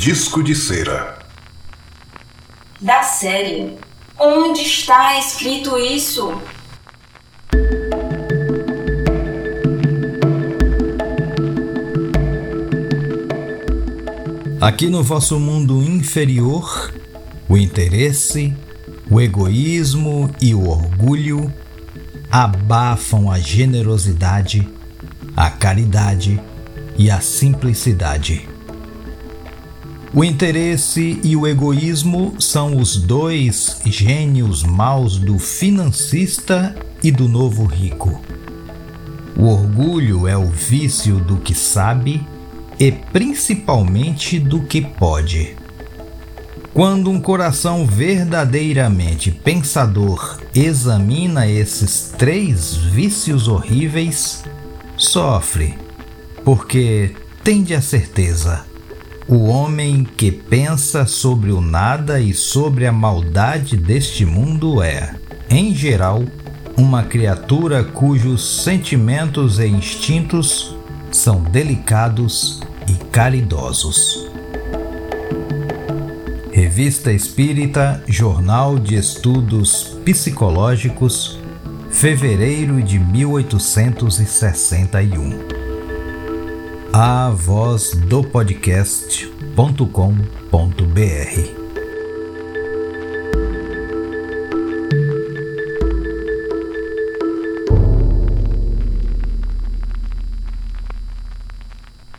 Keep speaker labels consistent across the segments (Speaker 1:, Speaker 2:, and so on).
Speaker 1: Disco de cera.
Speaker 2: Da série. Onde está escrito isso?
Speaker 3: Aqui no vosso mundo inferior, o interesse, o egoísmo e o orgulho abafam a generosidade, a caridade e a simplicidade. O interesse e o egoísmo são os dois gênios maus do financista e do novo rico. O orgulho é o vício do que sabe e principalmente do que pode. Quando um coração verdadeiramente pensador examina esses três vícios horríveis, sofre, porque tende a certeza o homem que pensa sobre o nada e sobre a maldade deste mundo é, em geral, uma criatura cujos sentimentos e instintos são delicados e caridosos. Revista Espírita, Jornal de Estudos Psicológicos, fevereiro de 1861 a.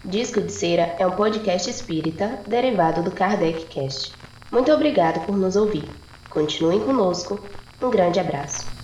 Speaker 4: Disco de Cera é um podcast espírita derivado do Kardec Cast. Muito obrigado por nos ouvir. Continuem conosco. Um grande abraço.